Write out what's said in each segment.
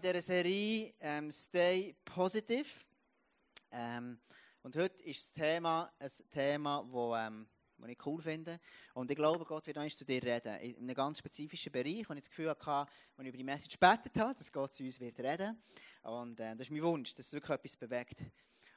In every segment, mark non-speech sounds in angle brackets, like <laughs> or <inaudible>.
dieser Serie ähm, Stay Positive. Ähm, und heute ist das Thema ein Thema, das ähm, ich cool finde. Und ich glaube, Gott wird uns zu dir reden. In einem ganz spezifischen Bereich, wo ich das Gefühl hatte, als ich über die Message gebetet habe, dass Gott zu uns wird reden. Und äh, das ist mein Wunsch, dass es wirklich etwas bewegt.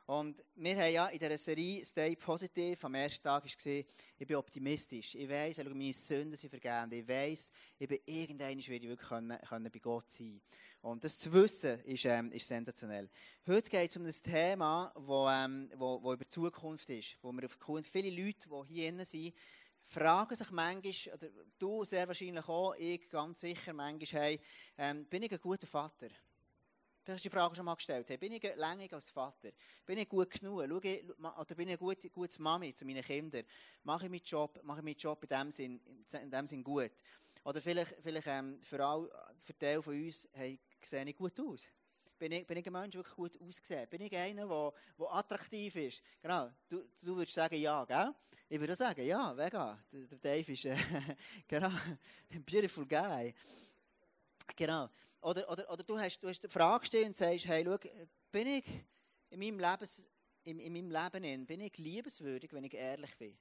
Und wir haben ja in dieser Serie Stay Positive am ersten Tag gesehen, ich bin optimistisch. Ich weiss, meine Sünden sind vergeben. Ich weiss, ich bin irgendwann ich wirklich können, können bei Gott sein. Und das zu wissen, ist, ähm, ist sensationell. Heute geht es um das Thema, wo, ähm, wo, wo über die Zukunft ist. Wo wir auf Zukunft, viele Leute, die hier drin sind, fragen sich manchmal, oder du sehr wahrscheinlich auch, ich ganz sicher manchmal, hey, ähm, bin ich ein guter Vater? Du hast die Frage schon mal gestellt. Hey, bin ich länger als Vater? Bin ich gut genug? Schau ich, oder bin ich eine gute, gute Mami zu meinen Kindern? Mache ich meinen Job, mache ich meinen Job in dem Sinn, in dem Sinn gut? Oder vielleicht, vielleicht ähm, für, all, für Teil von uns, hey, sehe ich gut aus? Bin ich, bin ich ein Mensch, der wirklich gut aussieht? Bin ich einer, der, der attraktiv ist? Genau, du, du würdest sagen ja, gell? Ich würde sagen ja, mega. Der, Dave ist, äh, <laughs> genau, ein beautiful guy. Genau. Oder, oder, oder du hast, du hast eine Frage gestellt und sagst, hey, schau, bin ich in meinem, Lebens, in, in meinem Leben in, bin ich liebenswürdig, wenn ich ehrlich bin?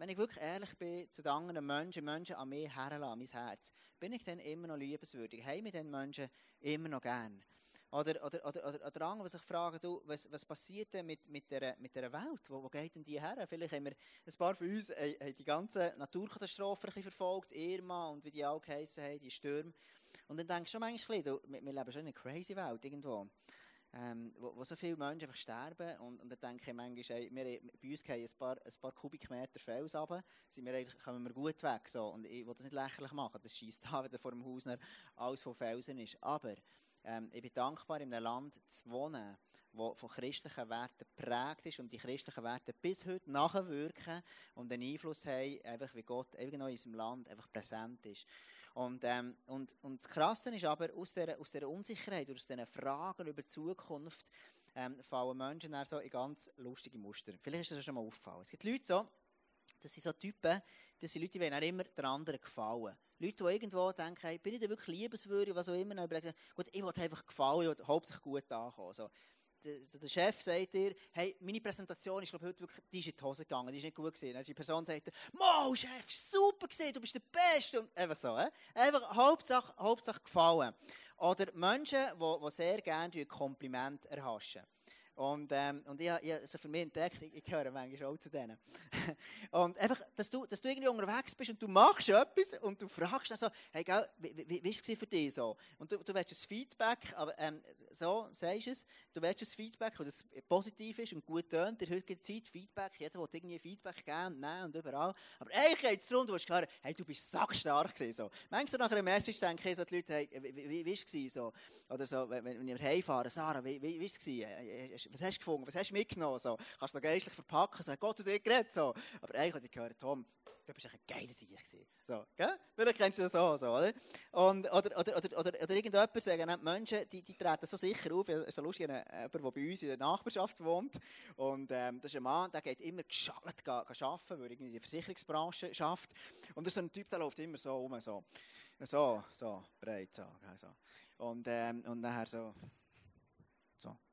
Wenn ich wirklich ehrlich bin zu den anderen Menschen, Menschen an mir herlassen, mein Herz, bin ich dann immer noch liebenswürdig? Haben wir den Menschen immer noch gern? Oder, oder, oder, oder, oder andere, die sich fragen, du, was, was passiert denn mit, mit, der, mit der Welt? Wo, wo geht denn die her? Vielleicht haben wir, ein paar von uns haben die ganze Naturkatastrophe verfolgt, Irma und wie die auch geheissen haben, die Stürme. Und dann denkst du schon manchmal, du, wir, wir leben schon in einer crazy Welt irgendwo. Ähm, wo, wo, so viele Menschen einfach sterben. Und, und dann denke ich manchmal, ey, wir, bei uns gehen ein paar, ein paar Kubikmeter Fels runter, sind wir eigentlich, kommen wir gut weg. So. Und ich will das nicht lächerlich machen, das schießt <laughs> da, wenn vor dem Haus alles von Felsen ist. Aber ähm, ich bin dankbar, in einem Land zu wohnen, wo von christlichen Werten geprägt ist und die christlichen Werte bis heute nachwirken und einen Einfluss haben, einfach wie Gott in unserem Land einfach präsent ist. Und, ähm, und, und das Krasse ist aber, aus dieser, aus dieser Unsicherheit, aus diesen Fragen über die Zukunft, ähm, fallen Menschen dann so in ganz lustige Muster. Vielleicht ist das schon mal aufgefallen. Es gibt Leute so, das sind so Typen, das sind Leute, die wollen immer den anderen gefallen. Leute, die irgendwo denken, hey, bin ich denn wirklich liebenswürdig, was auch immer, dann überlegen, gut, ich will einfach gefallen und hauptsächlich gut ankommen. So der, Chef sagt dir, hey, meine Präsentation ist, glaube heute wirklich, die ist in die Hose gegangen, die ist nicht gut gewesen. Die Person sagt dir, Mo, Chef, super gesehen, du bist der Beste. Und einfach so, äh? Einfach Hauptsache, Hauptsache gefallen. Oder Menschen, die, die sehr gerne Kompliment erhaschen. Und, ähm, und ich, ich so für mich entdeckt, ich, ich gehöre manchmal auch zu denen. <laughs> und einfach, dass du, dass du irgendwie unterwegs bist und du machst etwas und du fragst dann so, hey, gell, wie, wie, wie ist es für dich so? Und du, du willst ein Feedback, aber ähm, so sagst du es, du willst ein Feedback, das positiv ist und gut tönt, in der heutigen Zeit Feedback, jeder will irgendwie Feedback geben, nein und überall. Aber eigentlich geht es darum, du hast gehört, hey, du bist sackstark gewesen. So. Manchmal nach einer Message denke ich so die Leute, hey, wie, wie, wie, es so? Oder so, wenn, wenn wir heimfahren, Sarah, wie, wie, wie es was hast du gefunden, was hast du mitgenommen? So, kannst du geistlich verpacken, sagen, Gott, du dir geredet. So. Aber eigentlich habe ich gehört, Tom, du bist ein geiler Sieg So? Vielleicht kennst du das auch so, oder? Und, oder, oder, oder, oder, oder irgendjemand sagen, Menschen, die, die treten so sicher auf, es ist lustig, jemand, der bei uns in der Nachbarschaft wohnt, und ähm, das ist ein Mann, der geht immer geschallt arbeiten, weil er in die Versicherungsbranche schafft. Und das ist ein Typ, der läuft immer so rum, so, so, so, breit, so, so. Und, ähm, und nachher so,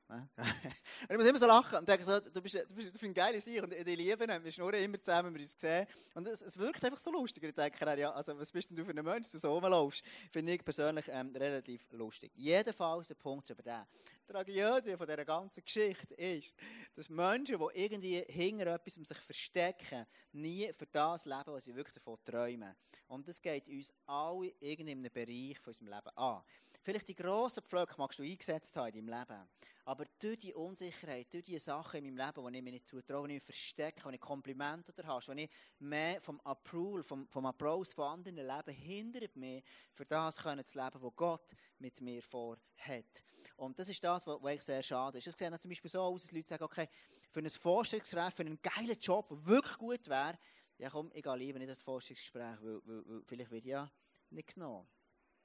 <laughs> und ich muss immer so lachen und denke so, du bist, du bist, du ein geiler Sieg und ich liebe ihn, wir schnurren immer zusammen, wir uns sehen. Und es, es wirkt einfach so lustig. Ich denke, ja, also was bist denn du für ein Mensch, du so rumlaufst? Finde ich persönlich ähm, relativ lustig. Jedenfalls der Punkt über den. Die Tragödie von dieser ganzen Geschichte ist, dass Menschen, die irgendwie hinter etwas um sich verstecken, nie für das leben, was sie wirklich davon träumen. Und das geht uns alle irgendwie in einem Bereich von unserem Leben an. Vielleicht die grossen Pflöcke magst du eingesetzt haben in deinem Leben. Aber durch die Unsicherheit, durch die Sachen in meinem Leben, die ich mir nicht zutraue, die ich verstecke, die ich Komplimente oder hast, die ich mehr vom Approval, vom, vom Applaus von anderen lebe, hindert mich, für das können zu leben, was Gott mit mir vorhat. Und das ist das, was, was sehr schade ist. Es sieht zum Beispiel so aus, dass Leute sagen, okay, für ein Vorstellungsgespräch, für einen geilen Job, der wirklich gut wäre, ja komm, ich gehe lieber nicht das Vorstellungsgespräch, weil, weil, weil vielleicht wird ja nicht genommen.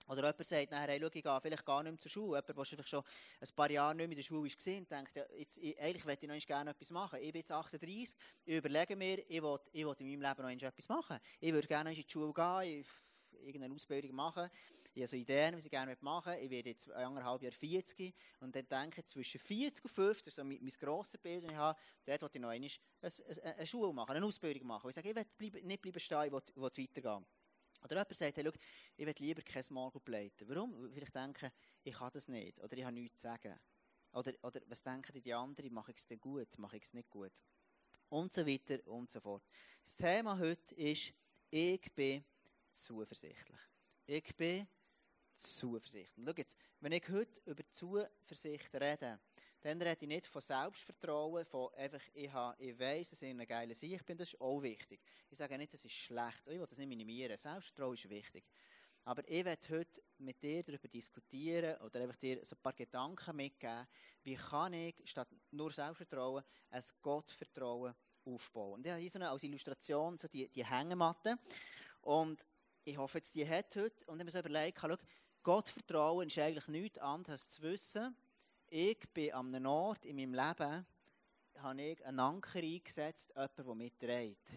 Oder jemand sagt nachher, hey, schau, ich gehe vielleicht gar nicht mehr zur Schule. Jemand, der vielleicht schon ein paar Jahre nicht mehr in der Schule war, und denkt, ja, jetzt, ich, eigentlich möchte ich noch gerne etwas machen. Ich bin jetzt 38, ich überlege mir, ich will, ich will in meinem Leben noch etwas machen. Ich würde gerne in die Schule gehen, irgendeine Ausbildung machen. Ich habe so Ideen, was ich gerne machen möchte. Ich werde jetzt anderthalb Jahre 40 und dann denke ich, zwischen 40 und 50, das ist so mein, mein grosses Bild, das ich habe, dort wollte ich noch einmal eine, eine Schule machen, eine Ausbildung machen. Ich sage, ich will nicht bleiben stehen, ich will, will weitergehen. Oder jemand sagt, hey, schau, ich will lieber kein Group leiten. Warum? Weil ich denke, ich kann das nicht. Oder ich habe nichts zu sagen. Oder, oder was denken die anderen? Mache ich es denn gut? Mache ich es nicht gut? Und so weiter und so fort. Das Thema heute ist, ich bin zuversichtlich. Ich bin zuversichtlich. Schau jetzt, wenn ich heute über Zuversicht rede, dann rede ich nicht von Selbstvertrauen, von einfach, ich, habe, ich weiss, dass ich ein geiler Ich bin, das ist auch wichtig. Ich sage nicht, das ist schlecht, ich will das nicht minimieren. Selbstvertrauen ist wichtig. Aber ich werde heute mit dir darüber diskutieren oder einfach dir so ein paar Gedanken mitgeben, wie kann ich statt nur Selbstvertrauen ein Gottvertrauen aufbauen. Und ich habe hier so eine, als Illustration so die, die Hängematte und ich hoffe, jetzt die hat heute und ich habe mir so überlegt, schau, Gottvertrauen ist eigentlich nichts anderes zu wissen, ich bin an einem Ort in meinem Leben, habe ich einen Anker eingesetzt, jemand, der mich trägt,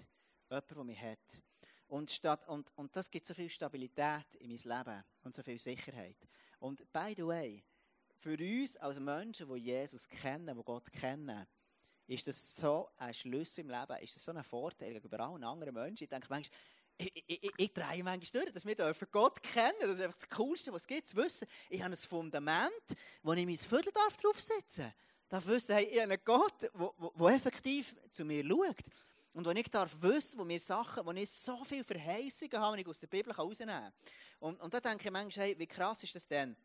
jemand, der mich hat. Und, statt, und, und das gibt so viel Stabilität in mein Leben und so viel Sicherheit. Und by the way, für uns als Menschen, die Jesus kennen, die Gott kennen, ist das so ein Schlüssel im Leben, ist das so ein Vorteil gegenüber allen anderen Menschen. Ich denke manchmal, ich, ich, ich, drehe manchmal durch, dass wir dürfen Gott kennen. Das ist einfach das Coolste, was es gibt, zu wissen. Ich habe ein Fundament, wo ich mein Viertel draufsetzen darf. Darf wissen, hey, ich habe einen Gott, der effektiv zu mir schaut. Und wo ich darf wissen, wo mir Sachen, wo ich so viele Verheißungen habe, die ich aus der Bibel herausnehmen kann. Und, und da denke ich manchmal, hey, wie krass ist das denn?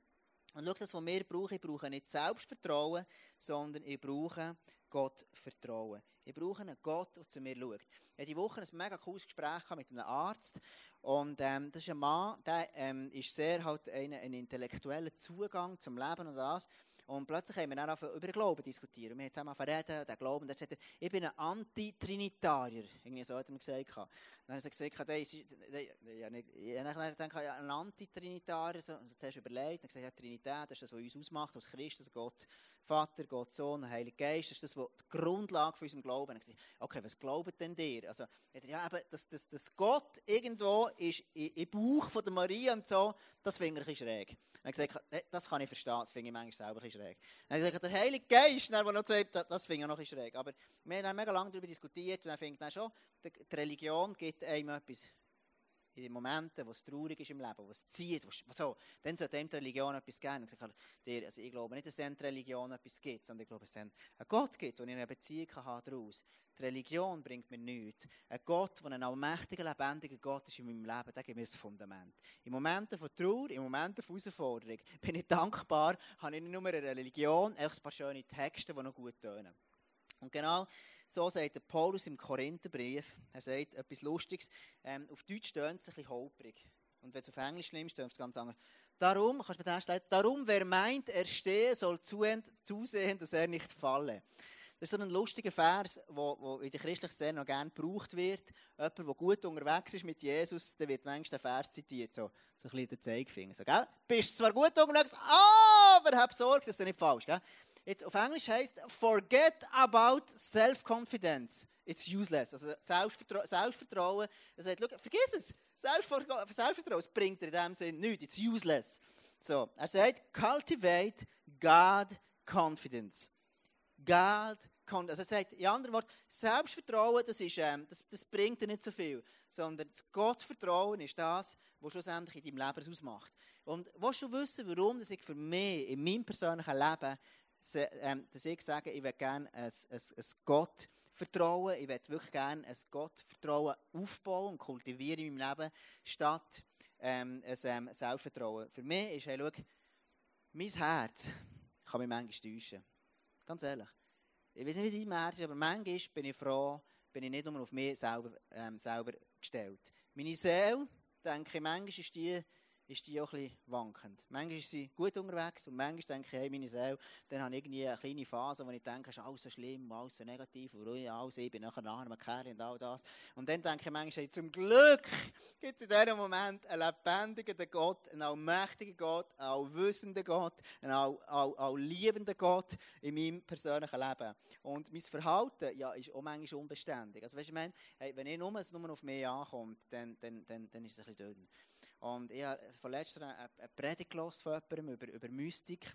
Und schau, das, was wir brauchen, ich brauche nicht Selbstvertrauen, sondern ich brauche Gott vertrauen. Ich brauche einen Gott, der zu mir schaut. Ich hatte diese Woche ein mega cooles Gespräch mit einem Arzt. Und ähm, das ist ein Mann, der ähm, ist sehr halt ein, ein intellektueller Zugang zum Leben und das. Und plötzlich haben wir dann auch über den Glauben diskutiert. Wir haben zusammen reden, den Glauben. Sagt er, ich bin ein Antitrinitarier. Irgendwie so hat er mir gesagt. Dann hat er gesagt, hey, ich habe gedacht, ein Antitrinitarier, so, also zuerst überlegt, dann gesagt, ja, Trinität, das ist das, was uns ausmacht, als Christus, Gott Vater, Gott Sohn, Heiliger Geist, das ist das, was die Grundlage für unserem Glauben ist. Okay, was glaubt denn dir? Also, ja, eben, dass, dass, dass Gott irgendwo ist im Bauch von der Maria und so, das finde ich ein schräg. Dann gesagt, das kann ich verstehen, das finde ich manchmal selber ein schräg. Dann habe ich gesagt, der Heilige Geist, der noch sagt, das finde ich noch ein schräg. Aber wir haben mega lange darüber diskutiert und dann finde ich schon, die Religion gibt einem etwas in den Momenten, wo es traurig ist im Leben, wo es zieht, wo, so, dann sollte dem die Religion etwas geben. Ich, dir, also ich glaube nicht, dass dem die Religion etwas gibt, sondern ich glaube, dass es einen Gott gibt, und ich eine Beziehung kann daraus. Die Religion bringt mir nichts. Ein Gott, der ein allmächtiger, lebendiger Gott ist in meinem Leben, der gibt mir das Fundament. In Momenten von Trauer, in Momenten von Herausforderung bin ich dankbar, habe ich nicht nur eine Religion, einfach ein paar schöne Texte, die noch gut tönen. Und genau so sagt der Paulus im Korintherbrief, er sagt etwas Lustiges, ähm, auf Deutsch stöhnt es ein bisschen holprig. Und wenn du auf Englisch nimmst, stöhnt es ganz anders. Darum, kannst du mir das darum, wer meint, er stehe, soll zusehen, dass er nicht falle. Das ist so ein lustiger Vers, der in der christlichen Szene noch gerne gebraucht wird. Jemand, der gut unterwegs ist mit Jesus, der wird manchmal den Vers zitiert, so, so ein bisschen den Zeigefinger. So, gell? Bist zwar gut unterwegs, aber hab Sorge, das ist nicht falsch. Gell? Jetzt auf Englisch heißt forget about self-confidence. It's useless. Also Selbstvertra Selbstvertrauen. Er sagt, look, vergiss es. Selbstvertrauen, Selbstvertrauen bringt dir in dem Sinn nichts. It's useless. So, er sagt, cultivate God confidence. God confidence. Also er sagt, in anderen Worten, Selbstvertrauen, das, ist, ähm, das, das bringt dir nicht so viel. Sondern das Gottvertrauen ist das, was schlussendlich in deinem Leben ausmacht. Und willst du wissen, warum das ich für mich in meinem persönlichen Leben dass ich sage, ich will gerne ein, ein, ein Gott vertrauen, ich will wirklich gerne ein Gottvertrauen aufbauen und kultivieren in meinem Leben, statt ähm, ein ähm, Selbstvertrauen. Für mich ist, hey, schau, mein Herz kann mich manchmal täuschen. Ganz ehrlich. Ich weiß nicht, wie es mein Herz ist, aber manchmal bin ich froh, bin ich nicht nur auf mich selber, ähm, selber gestellt. Meine Seele, denke ich, manchmal ist die ist die auch ein bisschen wankend. Manchmal ist sie gut unterwegs und manchmal denke ich, hey, meine Seele, dann habe ich irgendwie eine kleine Phase, wo ich denke, es ist alles so schlimm, alles so negativ, und ruhig, alles, ich bin nachher nachher Kerl und all das. Und dann denke ich manchmal, hey, zum Glück gibt es in diesem Moment einen lebendigen Gott, einen allmächtigen Gott, einen allwissenden Gott, einen all, all, all liebenden Gott in meinem persönlichen Leben. Und mein Verhalten ja, ist auch manchmal unbeständig. Also weißt du, ich meine, hey, wenn ich nur, nur auf mich ankommt, dann, dann, dann, dann ist es ein bisschen dünn. Und ich habe vorletzt eine, eine Predigt von jemandem über, über Mystik.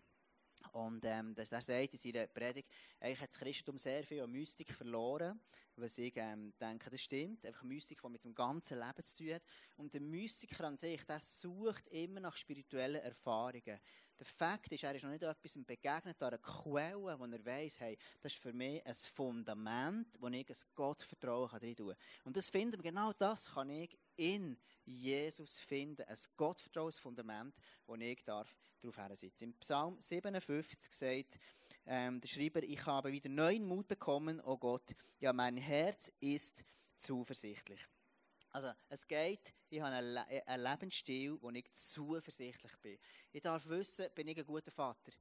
Und ähm, das, er sagt in seiner Predigt, eigentlich hat das Christentum sehr viel an Mystik verloren, was ich ähm, denke, das stimmt. Einfach Mystik, die mit dem ganzen Leben zu tun hat. Und der Mystiker an sich, der sucht immer nach spirituellen Erfahrungen. Der Fakt ist, er ist noch nicht etwas begegnet an einer Quelle, wo er weiss, hey, das ist für mich ein Fundament, wo ich ein Gottvertrauen rein tun kann. Und das finden, genau das kann ich in Jesus finden. Ein Gottvertrauensfundament, wo ich darf darauf hersitzen. Im Psalm 57 sagt ähm, der Schreiber, ich habe wieder neuen Mut bekommen, oh Gott, ja, mein Herz ist zuversichtlich. Also, es geht, ich habe einen, Le einen Lebensstil, wo ich zuversichtlich bin. Ich darf wissen, bin ich ein guter Vater?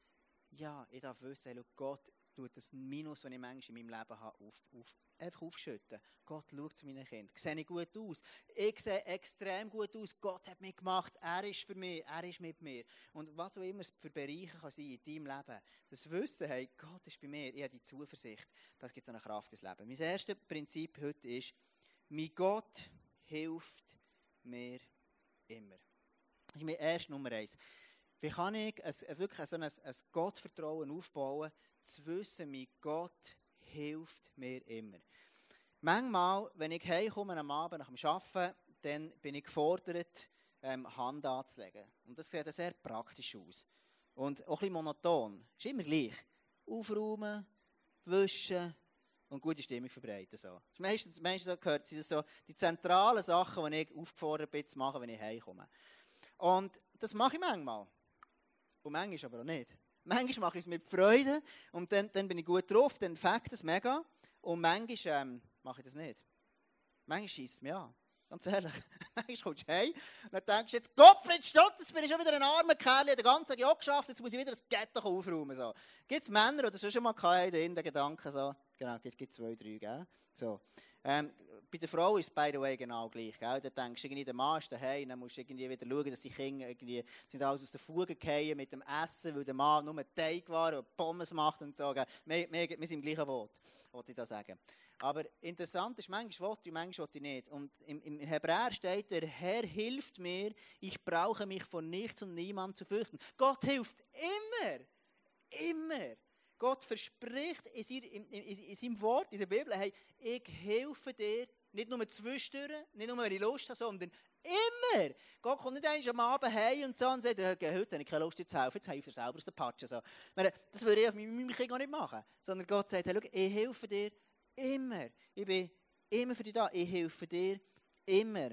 Ja, ich darf wissen, hey, Gott tut das Minus, das ich manchmal in meinem Leben habe, auf, auf, einfach aufschütten. Gott schaut zu meinen Kindern. Sehe ich gut aus? Ich sehe extrem gut aus. Gott hat mich gemacht. Er ist für mich. Er ist mit mir. Und was auch immer es für Bereiche kann sein in deinem Leben, das Wissen, hey, Gott ist bei mir. Ich habe die Zuversicht. Das gibt so eine Kraft ins Leben. Mein erstes Prinzip heute ist, mein Gott hilft mir immer. Das ist mein erster Nummer eins. Wie kann ich ein, wirklich ein, ein Gottvertrauen aufbauen, zu wissen, mein Gott hilft mir immer. Manchmal, wenn ich heimkomme am Abend nach dem Arbeiten, dann bin ich gefordert, ähm, Hand anzulegen. Und das sieht sehr praktisch aus. Und auch ein bisschen monoton. Ist immer gleich. Aufräumen, wischen, und gute Stimmung verbreiten. So. Meistens, meistens gehört sind das so die zentralen Sachen, die ich aufgefordert bin zu machen, wenn ich heimkomme. Und das mache ich manchmal. Und manchmal aber auch nicht. Manchmal mache ich es mit Freude und dann, dann bin ich gut drauf, dann fängt es mega. Und manchmal ähm, mache ich das nicht. Manchmal schießt es mich an. Ganz ehrlich. <laughs> Manchmal kommst du heim und dann denkst du jetzt, Gottfried Stott, jetzt bin ich schon wieder ein armer Kerl, den ganzen Tag geschafft, jetzt muss ich wieder das Ghetto aufräumen. So. Gibt es Männer, das schon mal hatten, den Gedanken so, Genau, gibt es zwei, drei, gell? So. Ähm, bei der Frau ist es, by the way, genau gleich. Gell? Da denkst du, irgendwie, der Mann ist daheim, dann musst du irgendwie wieder schauen, dass die Kinder irgendwie, sind alles aus der Fuge fallen mit dem Essen, weil der Mann nur Teig war und Pommes macht und so. Gell? Wir, wir, wir sind im gleichen Wort, wollte ich da sagen. Aber interessant ist, manchmal wollte ich, manchmal wollte ich nicht. Und im, im Hebräer steht, der Herr hilft mir, ich brauche mich vor nichts und niemand zu fürchten. Gott hilft immer. Immer. Gott verspricht in, in, in, in, seinem Wort, in der Bibel, hey, ich helfe dir, nicht nur zwischendurch, nicht nur, wenn ich Lust habe, sondern immer. Gott kommt nicht einmal am Abend heim und so und sagt, okay, heute habe ich keine Lust, dir zu helfen, jetzt hilft er selber aus der Patsche. So. Das würde ich auf meinem Kind gar nicht machen. Sondern Gott sagt, hey, schau, ich helfe dir immer. Ich bin immer für dich da. Ich helfe dir immer.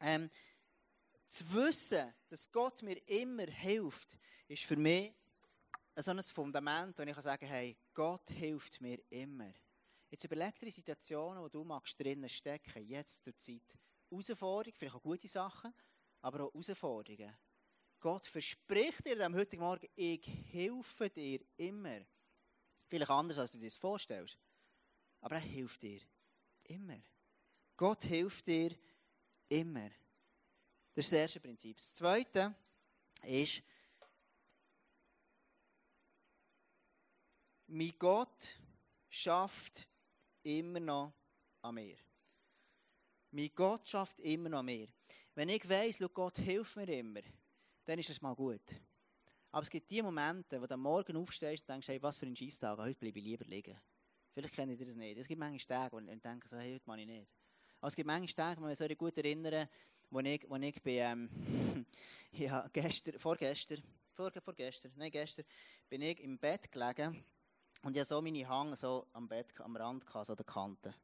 Ähm, zu wissen, dass Gott mir immer hilft, ist für mich so ein Fundament, wo ich sagen kann, hey, Gott hilft mir immer. Jetzt überleg dir Situationen, wo du magst drinnen stecken, jetzt zur Zeit. Herausforderungen, vielleicht auch gute Sachen, aber auch Herausforderungen. Gott verspricht dir am heutigen Morgen, ich helfe dir immer. Vielleicht anders, als du dir das vorstellst. Aber er hilft dir immer. Gott hilft dir immer. Das ist das erste Prinzip. Das zweite ist, mein Gott schafft immer noch an mir. Mein Gott schafft immer noch an mir. Wenn ich weiss, Gott hilft mir immer, dann ist es mal gut. Aber es gibt die Momente, wo du am Morgen aufstehst und denkst, hey, was für ein Scheisstag, heute bleibe ich lieber liegen. Vielleicht kennt ihr das nicht. Es gibt manchmal Tage, wo ich denke, so, hey, heute mache ich nicht. Aber es gibt manchmal Tage, wo ich mich so gut erinnere, wo ich, wo ich bin, ähm, <laughs> ja, gestern, vorgestern, vor, vorgestern, nein, gestern, bin ich im Bett gelegen und ich hatte so meine Hang so am Bett, am Rand, so an der Kante.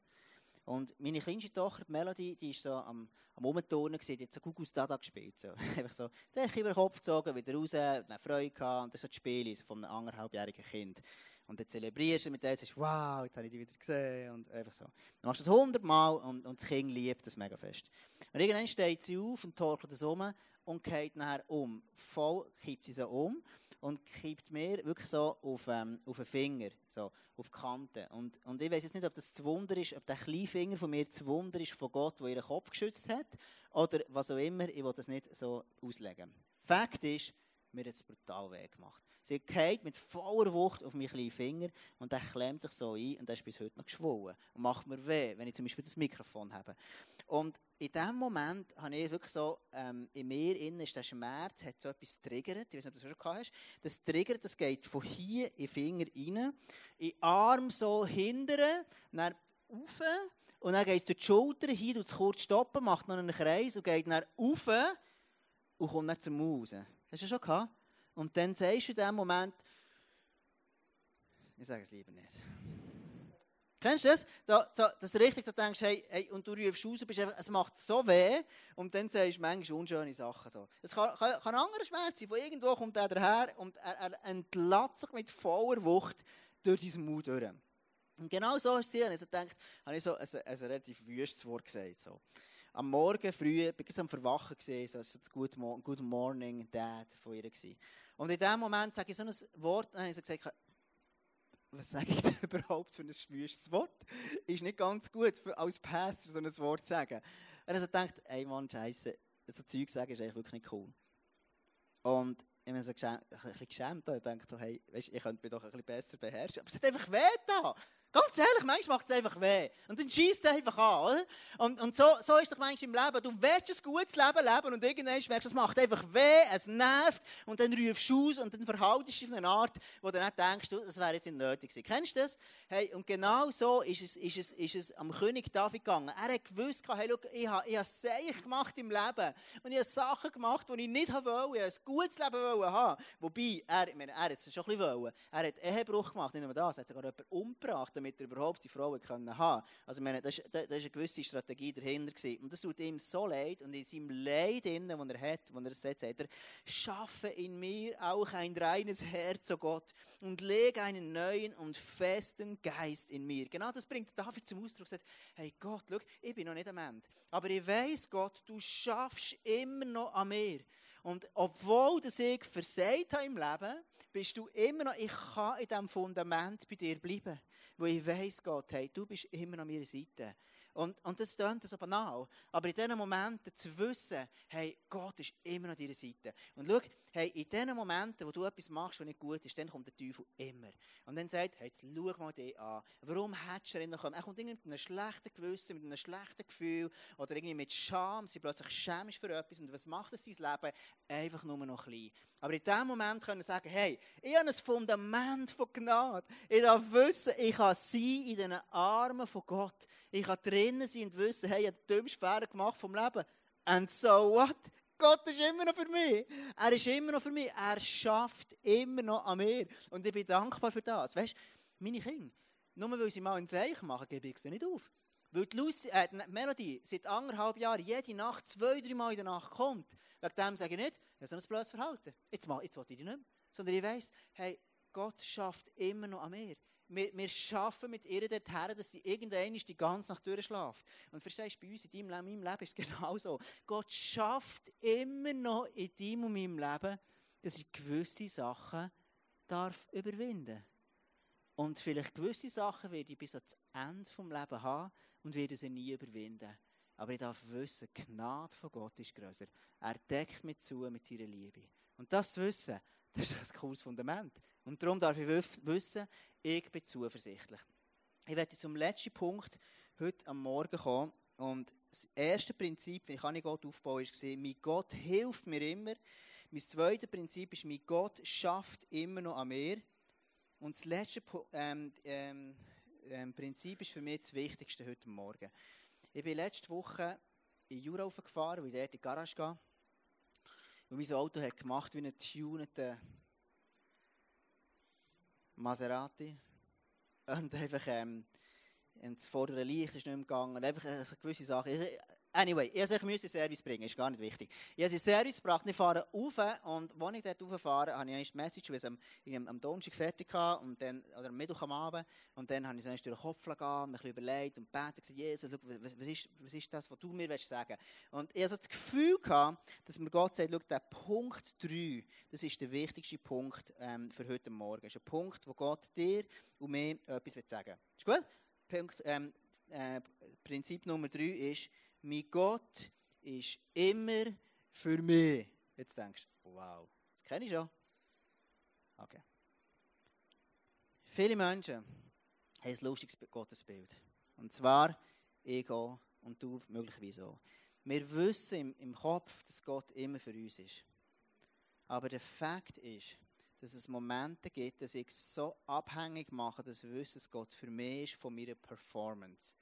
Und meine kleinste Tochter, Melody, die war so am, am Umturnen, die hat so Gugus Dada gespielt. So. <laughs> Einfach so, den über den Kopf gezogen, wieder raus, eine Freude gehabt. Und das ist so das Spiel so von einem anderthalbjährigen Kind. Und dann zelebrierst du mit dem, sagst, wow, jetzt habe ich dich wieder gesehen. Und einfach so. Dann machst du das hundertmal und, und das Kind liebt das mega fest. Und irgendwann steht sie auf und torkelt das um und geht nachher um. Voll kippt sie so um und kippt mir wirklich so auf, ähm, auf den Finger, so auf die Kante. Und, und ich weiß jetzt nicht, ob das zu Wunder ist, ob der kleine Finger von mir zu Wunder ist von Gott, der ihren Kopf geschützt hat, oder was auch immer, ich will das nicht so auslegen. Fakt ist, mir hat es brutal weh gemacht. Sie geht mit voller Wucht auf meinen kleinen Finger und der klemmt sich so ein und der ist bis heute noch geschwollen und macht mir weh, wenn ich zum Beispiel das Mikrofon habe. Und in dem Moment habe ich wirklich so, ähm, in mir innen ist der Schmerz, hat so etwas triggert, ich weiß nicht, ob du das schon gehabt hast. Das triggert, das geht von hier in den Finger rein, in den Arm so hindern, dann rauf, und dann geht es durch die Schulter, hier tut es kurz stoppen, macht noch einen Kreis und geht dann rauf und kommt dann zur Maus. Hast du das schon gehabt? Und dann sagst du in dem Moment, ich sage es lieber nicht. Kennst du das? So, so, dass du richtig da denkst, hey, hey, und du rufst raus, bist einfach, es macht so weh, und dann sagst du manchmal unschöne Sachen. So. Es kann, kann, kann ein anderer Schmerz sein, von irgendwo kommt er daher und er, er entlädt sich mit voller Wucht durch diesen Mund durch. Und genau so ist es. Also gedacht, habe ich so ein, ein relativ wüstes Wort gesagt. So. Am Morgen früh, ich am Verwachen gesehen, so das Good, Good Morning Dad von ihr gewesen. Und in dem Moment sage ich so ein Wort, dann habe ich so gesagt, was sage ich denn <laughs> überhaupt für ein wüstes Wort? Ist nicht ganz gut, für, als Pastor so ein Wort zu sagen. Und also denkt, ey Mann, Scheiße, so Zeug sagen ist eigentlich wirklich nicht cool. Und ich bin so geschämt, ein bisschen geschämt und dachte, hey, weißt, ich könnte mich doch ein bisschen besser beherrschen. Aber es hat einfach weh da. Ganz ehrlich, manchmal macht es einfach weh. Und dann schießt es einfach an, oder? Und, und so, so ist doch manchmal im Leben. Du willst ein gutes Leben leben und irgendwann merkst du, es macht einfach weh, es nervt und dann rufst du aus und dann verhaltest du dich auf eine Art, wo du nicht denkst, das wäre jetzt nicht nötig gewesen. Kennst du das? Hey, und genau so ist es, ist es, ist es am König David gegangen. Er hat gewusst, hey, look, ich habe, ich gemacht im Leben und ich habe Sachen gemacht, die ich nicht wollte. Ich wollte ein gutes Leben haben. Wobei, er, ich meine, er hat es schon ein bisschen wollen. Er hat Ehebruch gemacht, nicht nur das, er hat sogar jemanden umgebracht, damit er überhaupt die Frauen können haben Also, meine, das, das, das ist eine gewisse Strategie dahinter. Gewesen. Und das tut ihm so leid. Und in seinem Leid, das er hat, wo er es sagt, sagt er, schaffe in mir auch ein reines Herz, o oh Gott, und lege einen neuen und festen Geist in mir. Genau das bringt David zum Ausdruck. Sagt, hey Gott, schau, ich bin noch nicht am Ende. Aber ich weiß, Gott, du schaffst immer noch an mir. Und obwohl das ich versagt habe im Leben, bist du immer noch, ich kann in diesem Fundament bei dir bleiben wo ich weiss, Gott, hey, du bist immer an meiner Seite. Und, und das klingt so banal. Aber in diesen Momenten zu wissen, hey, Gott ist immer an deiner Seite. Und schau, hey, in diesen Momenten, wo du etwas machst, was nicht gut ist, dann kommt der Teufel immer. Und dann sagt, hey, jetzt schau mal dich an. Warum hättest du ihn noch Er kommt irgendwie mit einem schlechten Gewissen, mit einem schlechten Gefühl oder irgendwie mit Scham. Sie plötzlich schämisch für etwas. Und was macht es dein Leben? Einfach nur noch klein. Aber in diesem Moment können wir sagen, hey, ich habe ein Fundament von Gnade. Ich darf wissen, ich kann sein in den Armen von Gott. Ich kann drinnen sein und wissen, hey, ich habe den dümmsten Fehler gemacht vom Leben. And so what? Gott ist immer noch für mich. Er ist immer noch für mich. Er schafft immer noch an mir. Und ich bin dankbar für das. Weißt du, meine Kinder, nur weil sie mal ein Zeichen machen, gebe ich sie nicht auf. Weil die, Lucy, äh, die Melody seit anderthalb Jahren jede Nacht zwei, drei Mal in der Nacht kommt. Wegen dem sage ich nicht, ich habe so ein blödes Verhalten. Jetzt, mal, jetzt will ich dich nicht mehr. Sondern ich weiss, hey, Gott schafft immer noch an mir wir, wir schaffen mit ihr dorthin, dass sie irgendwann die ganze Nacht durchschläft. Und verstehst du, bei uns in deinem Leben, in meinem Leben ist es <laughs> genauso. Gott schafft immer noch in deinem und meinem Leben, dass ich gewisse Sachen darf überwinden Und vielleicht gewisse Sachen werde ich bis ans Ende des Lebens haben und werde sie nie überwinden. Aber ich darf wissen, die Gnade von Gott ist größer. Er deckt mich zu mit seiner Liebe. Und das zu wissen, das ist ein cooles Fundament. Und darum darf ich wissen, ich bin zuversichtlich. Ich werde zum letzten Punkt heute am Morgen kommen. Und das erste Prinzip, wie ich Gott aufbauen war, mein Gott hilft mir immer. Mein zweites Prinzip ist, mein Gott schafft immer noch an mir. Und das letzte ähm, ähm, ähm, Prinzip ist für mich das Wichtigste heute Morgen. Ich bin letzte Woche in Jura gefahren, weil ich dort in die Garage gehe. Und mein Auto hat gemacht wie einen tuneten Maserati. Und <laughs> einfach, ähm, das vordere Licht ist nicht mehr gegangen. Einfach eine gewisse Sache. Anyway, ich in den Service bringen, ist gar nicht wichtig. Ich habe Service gebracht, ich fahre rauf und als ich dort rauffahre, habe ich eine Message, die am, am Donnerstag fertig hatte, und dann, oder am Mittwoch am Abend, und dann habe ich so durch den Kopf gegangen, mich überlegt und betet, gesagt, Jesus, was, was, ist, was ist das, was du mir willst sagen Und ich hatte das Gefühl, gehabt, dass mir Gott sagt, schau, der Punkt 3, das ist der wichtigste Punkt ähm, für heute Morgen. Das ist ein Punkt, wo Gott dir und mir etwas sagen will. Ist gut? Punkt, ähm, äh, Prinzip Nummer 3 ist, mein Gott ist immer für mich. Jetzt denkst du, wow, das kenne ich schon. Okay. Viele Menschen haben ein lustiges Gottesbild. Und zwar, ich gehe Und du möglicherweise auch. Wir wissen im, Kopf, dass Gott immer für uns ist. Aber der Fakt ist, dass es Momente gibt, dass ich so abhängig mache, dass ich wisse, dass Gott für mich ist von meiner Performance.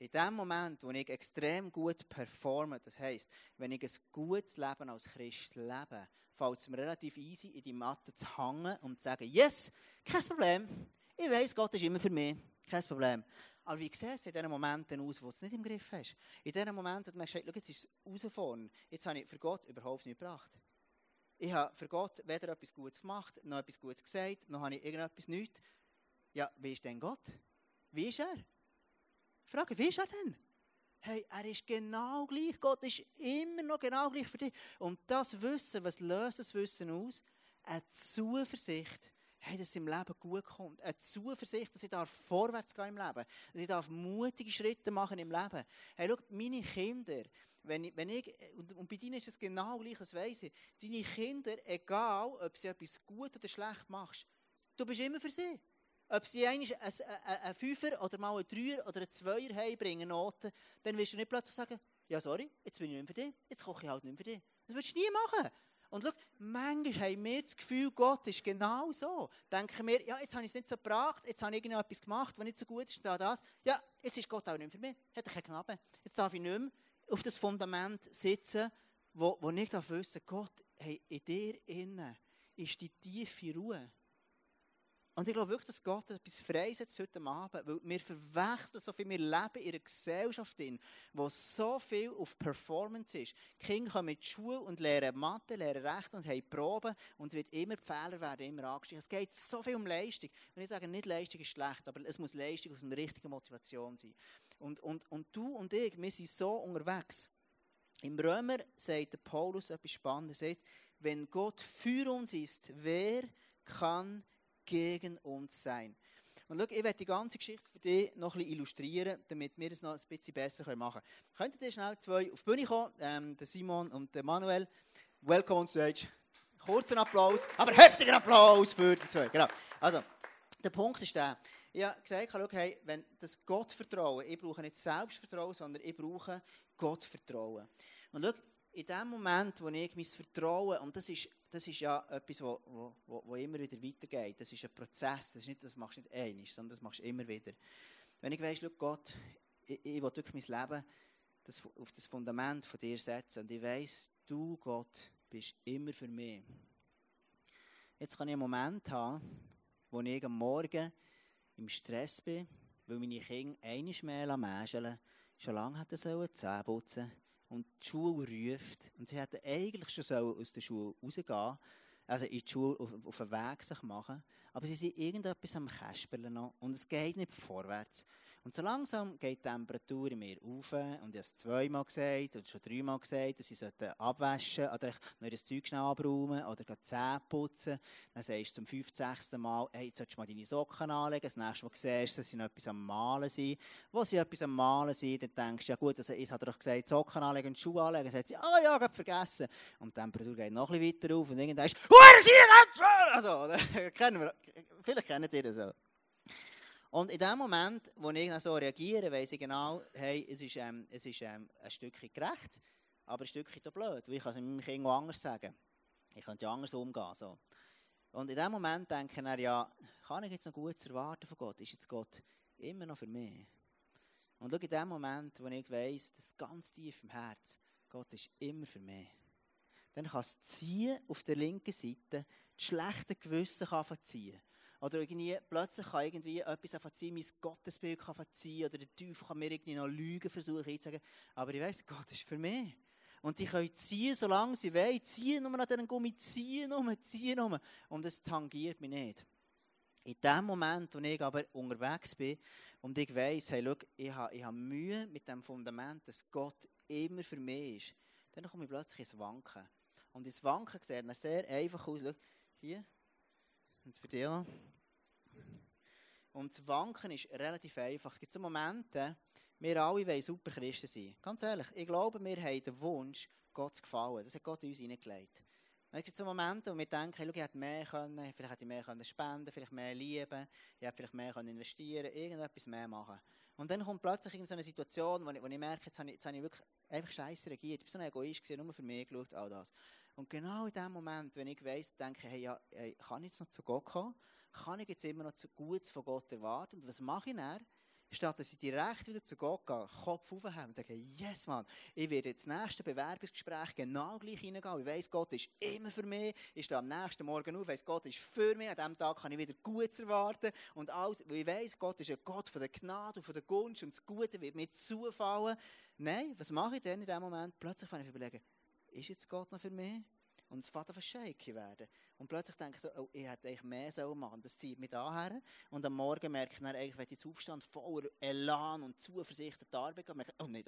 In dem Moment, wo ich extrem gut performe, das heisst, wenn ich ein gutes Leben als Christ lebe, fällt es mir relativ easy, in die Matte zu hängen und zu sagen, yes, kein Problem, ich weiß, Gott ist immer für mich, kein Problem. Aber wie sieht es in diesen Momenten aus, wo du es nicht im Griff hast? In diesen Momenten, wo du merkst, jetzt ist es rausgefahren, jetzt habe ich für Gott überhaupt nichts gebracht. Ich habe für Gott weder etwas Gutes gemacht, noch etwas Gutes gesagt, noch habe ich irgendetwas nichts. Ja, wie ist denn Gott? Wie ist er? Frage, wie ist er denn? Hey, er ist genau gleich. Gott ist immer noch genau gleich für dich. Und das Wissen, was löst das Wissen aus? Eine Zuversicht, hey, dass es im Leben gut kommt. Eine Zuversicht, dass ich darf vorwärts gehen im Leben. Dass ich darf mutige Schritte machen im Leben. Hey, schau, meine Kinder, wenn ich, wenn ich, und, und bei ihnen ist es genau gleich, das weiss ich. Deine Kinder, egal, ob sie etwas gut oder schlecht machst, du bist immer für sie. Ob sie eigentlich einen Fünfer oder mal einen Dreier oder einen Zweier heimbringen, Noten, dann wirst du nicht plötzlich sagen, ja sorry, jetzt bin ich nicht mehr für dich, jetzt koche ich halt nicht mehr für dich. Das würdest du nie machen. Und schau, manchmal haben wir das Gefühl, Gott ist genau so. Denken wir, ja, jetzt habe ich es nicht so gebracht, jetzt habe ich irgendetwas gemacht, was nicht so gut ist, da, das. Ja, jetzt ist Gott auch nicht für mich. Hat er keine Knabe. Jetzt darf ich nicht mehr auf das Fundament sitzen, wo, wo ich darf wissen, Gott, hey, in dir innen ist die tiefe Ruhe. Und ich glaube wirklich, dass Gott etwas freisetzt heute Abend, weil wir verwechseln so viel, wir leben in einer Gesellschaft, in, wo so viel auf Performance ist. Die Kinder kommen in die Schule und lernen Mathe, lernen Recht und haben Proben und es wird immer, die Fehler werden immer angestiegen. Es geht so viel um Leistung. Und ich sage nicht, Leistung ist schlecht, aber es muss Leistung aus einer richtigen Motivation sein. Und, und, und du und ich, wir sind so unterwegs. Im Römer sagt Paulus etwas Spannendes. Er sagt, wenn Gott für uns ist, wer kann gegen uns sein. Und schau, ich werde die ganze Geschichte für dich noch ein illustrieren, damit wir es noch ein bisschen besser machen können. Könntet ihr schnell zwei auf die Bühne kommen, ähm, der Simon und der Manuel. Welcome on stage. Kurzen Applaus, aber heftiger Applaus für die zwei. Genau. Also, der Punkt ist der, ich habe gesagt, schau, hey, wenn das Gottvertrauen, ich brauche nicht Selbstvertrauen, sondern ich brauche Gottvertrauen. Und schau, in dem Moment, wo ich mein Vertrauen, und das ist, das ist ja etwas, wo, wo, wo immer wieder weitergeht, das ist ein Prozess, das, ist nicht, das machst du nicht einmal, sondern das machst du immer wieder. Wenn ich weiss, Gott, ich, ich will wirklich mein Leben das, auf das Fundament von dir setzen und ich weiss, du, Gott, bist immer für mich. Jetzt kann ich einen Moment haben, wo ich am Morgen im Stress bin, weil meine Kinder einmal mehr mäscheln, schon lange hätten sollen Zähne putzen und die Schule ruft. Und sie hätten eigentlich schon aus der Schule rausgehen also in die Schule auf, auf den Weg sich machen. Aber sie sind irgendetwas am Käspeln noch und es geht nicht vorwärts. Und so langsam geht die Temperatur in mir auf. Und ich habe es zweimal gesagt und schon dreimal gesagt, dass sie abwaschen oder noch das Zeug schnell abräumen oder Zähne putzen. Dann sagst du zum 50. Mal, hey, jetzt solltest du mal deine Socken anlegen. Das nächste Mal siehst du, dass sie noch etwas am Malen sind. Wo sie etwas am Malen sind, dann denkst du, ja gut, also ich habe doch gesagt, Socken anlegen und Schuhe anlegen. Dann sagt sie, ah oh, ja, ich habe vergessen. Und die Temperatur geht noch ein bisschen weiter auf und irgendwann ist, Hure sie Also, <laughs> kennen wir, vielleicht kennt ihr das auch. Und in dem Moment, wo ich so reagiere, weiss ich genau, hey, es ist, ähm, es ist ähm, ein Stückchen gerecht, aber ein Stückchen blöd, weil ich kann es meinem Kind anders sagen. Ich könnte ja anders umgehen. So. Und in dem Moment denke ich ja, kann ich jetzt noch Gutes erwarten von Gott? Ist jetzt Gott immer noch für mich? Und schau, in dem Moment, wo ich weiss, dass ganz tief im Herz, Gott ist immer für mich, dann kann es ziehen auf der linken Seite, das schlechte Gewissen kann ziehen. Oder irgendwie, plötzlich kann irgendwie etwas verziehen, mein Gottesbild kann verziehen, oder der Teufel kann mir irgendwie noch Lügen versuchen einzusagen. Aber ich weiss, Gott ist für mich. Und die können ziehen, solange sie wollen. Ziehen nur nach diesem Gummi, ziehen nur, ziehen nur. Und es tangiert mich nicht. In dem Moment, wo ich aber unterwegs bin und ich weiss, hey, schau, ich habe, ich habe Mühe mit dem Fundament, dass Gott immer für mich ist, dann komme ich plötzlich ins Wanken. Und ins Wanken sieht sehr einfach aus. Schau, hier, und für dich Und das Wanken ist relativ einfach. Es gibt so Momente, wir alle wollen super Christen sein. Ganz ehrlich, ich glaube, wir haben den Wunsch, Gott zu gefallen. Das hat Gott uns hineingelegt. Es gibt so Momente, wo wir denken, hey, ich hätte mehr können, vielleicht hätte ich mehr können spenden, vielleicht mehr lieben, ich hätte vielleicht mehr können investieren, irgendetwas mehr machen. Und dann kommt plötzlich so eine Situation, wo ich, wo ich merke, jetzt habe ich, jetzt habe ich wirklich einfach scheiße regiert. Ich bin so ein Egoist gewesen, nur für mich geschaut, all das. Und genau in dem Moment, wenn ich weiss, denke ich, hey, ja, hey, kann ich jetzt noch zu Gott kommen? Kann ich jetzt immer noch Gutes von Gott erwarten? Und was mache ich dann? statt dass ich direkt wieder zu Gott gehe, Kopf aufheben und sage, yes, Mann, ich werde ins nächste Bewerbungsgespräch genau gleich hineingehen. Ich weiss, Gott ist immer für mich. Ich stehe am nächsten Morgen auf, weiss, Gott ist für mich. An diesem Tag kann ich wieder Gutes erwarten. Und alles, weil ich weiss, Gott ist ein Gott von der Gnade und von der Gunst und das Gute wird mir zufallen. Nein, was mache ich denn in dem Moment? Plötzlich fange ich überlegen, ist jetzt Gott noch für mich? Und es fängt an shaky werden. Und plötzlich denke ich so, oh, ich hätte eigentlich mehr sollen machen. Das zieht mich daher. Und am Morgen merke ich dann wenn ich jetzt aufstand, voller Elan und Zuversicht in die Arbeit gehe, merke ich, oh nee,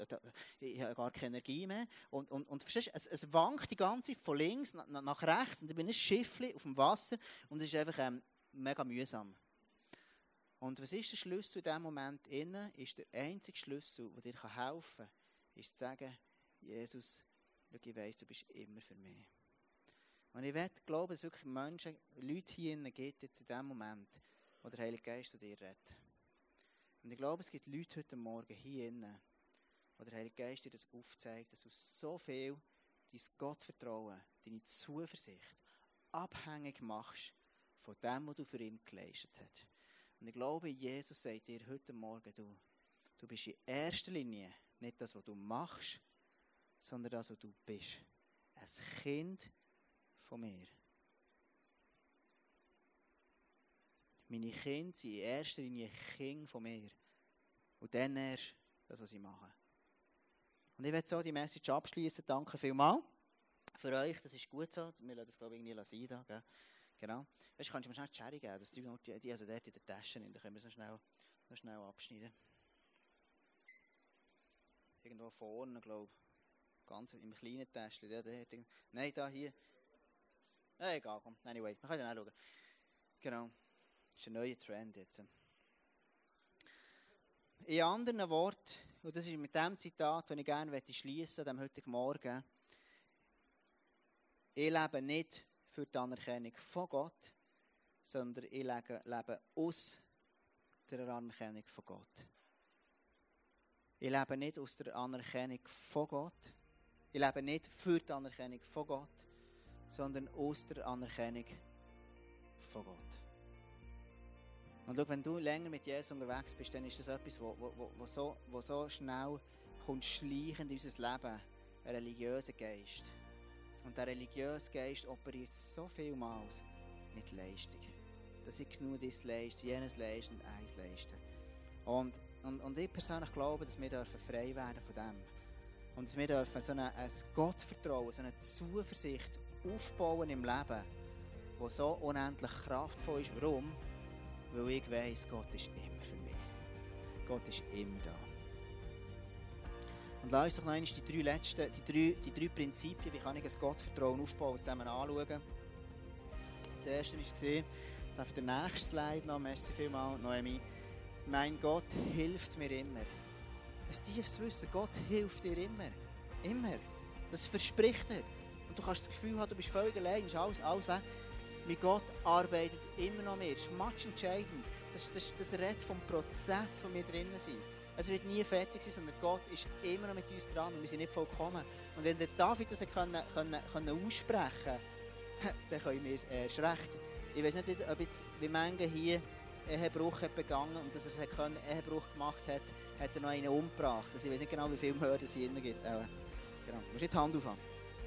ich habe gar keine Energie mehr. Und, und, und verstehst du, es, es wankt die ganze Zeit von links nach, nach rechts. Und ich bin ein Schiffchen auf dem Wasser. Und es ist einfach ähm, mega mühsam. Und was ist der Schlüssel in diesem Moment innen? Ist der einzige Schlüssel, der dir helfen kann, ist zu sagen, Jesus, ich weiss, du bist immer für mich. Und ich werde glauben, dass es wirklich Menschen, Leute hier innen gibt, jetzt in dem Moment, wo der Heilige Geist zu dir redet. Und ich glaube, es gibt Leute heute Morgen hier innen, wo der Heilige Geist dir das aufzeigt, dass du so viel dein Gottvertrauen, deine Zuversicht abhängig machst von dem, was du für ihn geleistet hast. Und ich glaube, Jesus sagt dir heute Morgen, du, du bist in erster Linie nicht das, was du machst, sondern das, was du bist. Ein Kind von mir. Meine Kinder sind in erster Linie Kinder von mir. Und dann erst das, was ich mache. Und ich werde so die Message abschließen. Danke vielmals für euch. Das ist gut so. Wir lassen das, glaube ich, irgendwie sein. Da? Genau. Weißt du, kannst du mir schnell die Cherry geben? Das die, die also dort in der Tasche. Dann können wir so schnell, so schnell abschneiden. Irgendwo vorne, glaube ich. Ganz im kleinen Täschchen. Nein, da hier. Ja, egal, komm. Anyway, wir können dann auch schauen. Genau. Das ist ein neuer Trend jetzt. In anderen Worten, und das ist mit dem Zitat, das ich gerne schließen möchte, dem heutigen Morgen. Ich lebe nicht für die Anerkennung von Gott, sondern ich lebe aus der Anerkennung von Gott. Ich lebe nicht aus der Anerkennung von Gott. Ich lebe nicht für die Anerkennung von Gott, sondern aus der Anerkennung von Gott. Und schau, wenn du länger mit Jesus unterwegs bist, dann ist das etwas, wo, wo, wo, so, wo so schnell kommt schleichend in unser Leben, ein religiöser Geist. Und der religiöse Geist operiert so vielmals mit Leistung. Dass ich genug das leiste, jenes leiste und eins leiste. Und, und, und ich persönlich glaube, dass wir frei werden von dem. Und dass wir dürfen so eine, ein Gottvertrauen, so eine Zuversicht aufbauen im Leben, wo so unendlich kraftvoll ist. Warum? Weil ich weiss, Gott ist immer für mich. Gott ist immer da. Und lass uns doch noch einmal die drei letzten, die drei, die drei Prinzipien, wie kann ich ein Gottvertrauen aufbauen, zusammen anschauen. Das erste war, darf ich den nächsten Slide noch, merci vielmals, Noemi. Mein Gott hilft mir immer. Ein tiefes Wissen, Gott hilft dir immer. Immer. Das verspricht er. Und du kannst das Gefühl haben, du bist völlig allein, ist alles, alles weg. Mit Gott arbeitet immer noch mehr. Das ist much entscheidend. Das, das, das redet vom Prozess, wo wir drinnen sind. Es wird nie fertig sein, sondern Gott ist immer noch mit uns dran und wir sind nicht vollkommen. Und wenn der David das können, können, können aussprechen konnte, <laughs> dann können wir es erst recht. Ich weiß nicht, ob jetzt, wie manche hier Ehebruch begangen und dass er Ehebruch gemacht hat, hat er noch einen umgebracht. Also ich weiß nicht genau, wie viel Mörder es hier gibt. Aber, genau. Du musst nicht die Hand aufhaben.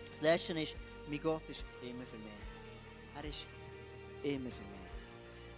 Das Letzte ist, mein Gott ist immer für mich. Er ist immer für mich.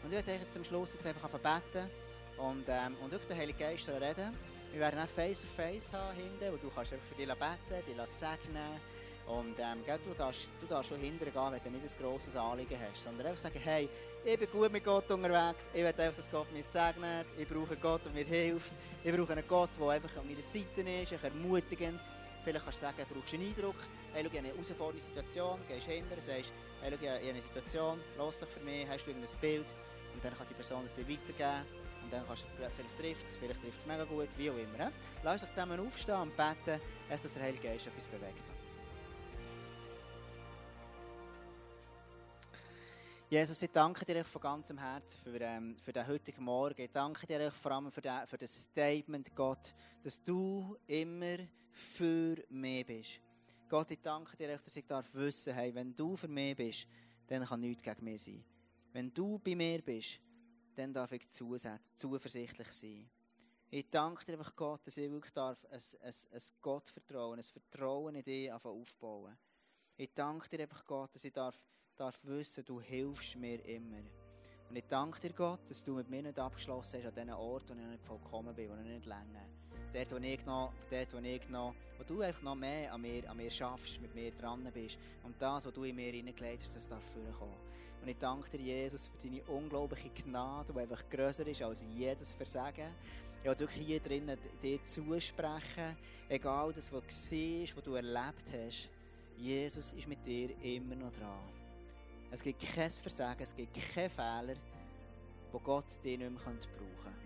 Und ich werde zum Schluss jetzt einfach beten und, ähm, und wirklich den Heiligen Geist reden. Wir werden auch Face-to-Face haben hinten, wo du kannst einfach für dich beten, dich segnen und ähm, du, darfst, du darfst schon hinterher gehen, wenn du nicht ein grosses Anliegen hast, sondern einfach sagen, hey, ich bin gut mit Gott unterwegs, ich will einfach, dass Gott mich segnet, ich brauche Gott, der mir hilft, ich brauche einen Gott, der einfach an meiner Seite ist, ermutigend. Vielleicht kannst du sagen, brauchst du einen Eindruck, hey, schau, ich habe eine herausfordernde Situation, gehst hinter, sagst, hey, schau, ich habe eine Situation, lass dich für mich, hast du irgendein Bild und dann kann die Person es dir weitergeben und dann kannst du, vielleicht trifft es, vielleicht trifft es mega gut, wie auch immer. Lass dich zusammen aufstehen und beten, dass der Heilige Geist etwas bewegt. Jesus, ich danke dir von ganzem Herzen für, ähm, für den heutigen Morgen. Ich danke dir vor allem für, für das Statement, Gott, dass du immer für mich bist. Gott, ich danke dir, dass ich darf wissen, hey, wenn du für mich bist, dann kann nichts gegen mich sein. Wenn du bei mir bist, dann darf ich zuversichtlich sein. Ich danke dir einfach Gott, dass ich wirklich darf ein, ein, ein Gottvertrauen, ein Vertrauen in dich aufbauen. Ich danke dir einfach Gott, dass ich darf darf wissen, du hilfst mir immer. Und ich danke dir, Gott, dass du mit mir nicht abgeschlossen hast an diesen Ort, wo ich nicht vollkommen bin, wo ich nicht länger. Dort, wo ich noch, dort, wo ich noch, wo du einfach noch mehr an mir, an mir schaffst, mit mir dran bist. Und das, was du in mir hineingelegt hast, das darf vorkommen. Und ich danke dir, Jesus, für deine unglaubliche Gnade, die einfach grösser ist als jedes Versagen. Ich will wirklich hier drinnen dir zusprechen, egal das, was du war, was du erlebt hast. Jesus ist mit dir immer noch dran. Es gibt kein Versagen, es gibt keine Fehler, wo Gott dich nicht mehr brauchen könnte.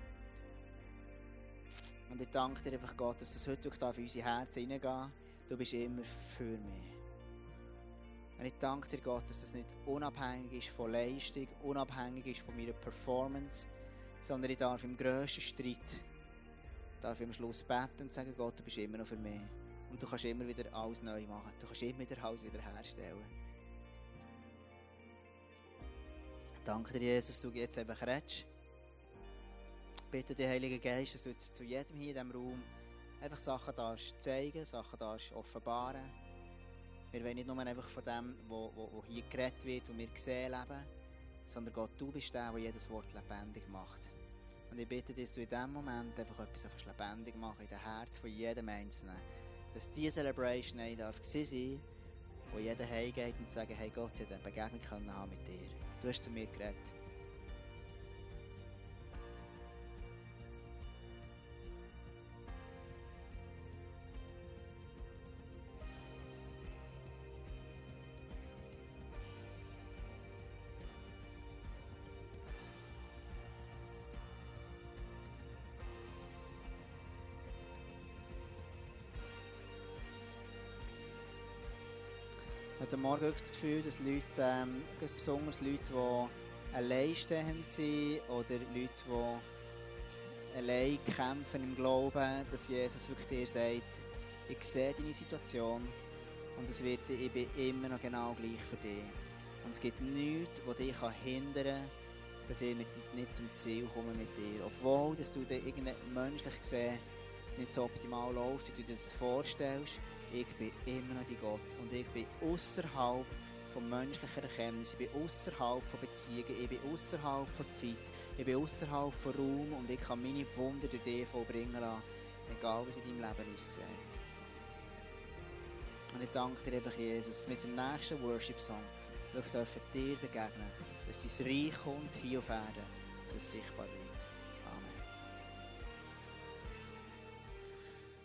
Und ich danke dir einfach, Gott, dass das heute durch in unsere Herzen hineingehen Du bist immer für mich. Und ich danke dir, Gott, dass das nicht unabhängig ist von Leistung, unabhängig ist von meiner Performance, sondern ich darf im grössten Streit, darf am Schluss beten und sagen, Gott, du bist immer noch für mich. Und du kannst immer wieder alles neu machen. Du kannst immer wieder alles wieder Danke dir, Jesus, dass du jetzt einfach redest. Bitte dich, Heiliger Geist, dass du jetzt zu jedem hier in diesem Raum einfach Sachen darfst zeigen, Sachen darfst offenbaren. Wir wollen nicht nur einfach von dem, was hier geredet wird, was wir sehen, leben, sondern Gott, du bist der, der jedes Wort lebendig macht. Und ich bitte dich, dass du in diesem Moment einfach etwas einfach lebendig machen in dem Herz von jedem Einzelnen. Dass diese Celebration eine darf sein, wo jeder heimgeht und sagt, hey Gott, ich eine Begegnung haben mit dir. Du hast zu heute Morgen wirklich das Gefühl, dass Leute, ähm, besonders Leute, die alleinstehend sind oder Leute, die allein kämpfen im Glauben, dass Jesus wirklich dir sagt, ich sehe deine Situation und es wird, ich bin immer noch genau gleich für dich. Und es gibt nichts, das dich hindern kann, dass ich mit, nicht zum Ziel komme mit dir. Obwohl, dass du dir menschlich gesehen nicht so optimal läuft, wie du dir das vorstellst, ich bin immer noch die Gott und ich bin außerhalb von menschlicher Erkenntnis, ich bin außerhalb von Beziehungen, ich bin außerhalb von Zeit, ich bin außerhalb von Raum und ich kann meine Wunder durch dich vollbringen lassen, egal wie es in deinem Leben aussieht. Und ich danke dir einfach, Jesus, mit dem nächsten Worship-Song dürfen dir begegnen, dass dein Reich kommt hier auf Erden, dass es sichtbar wird.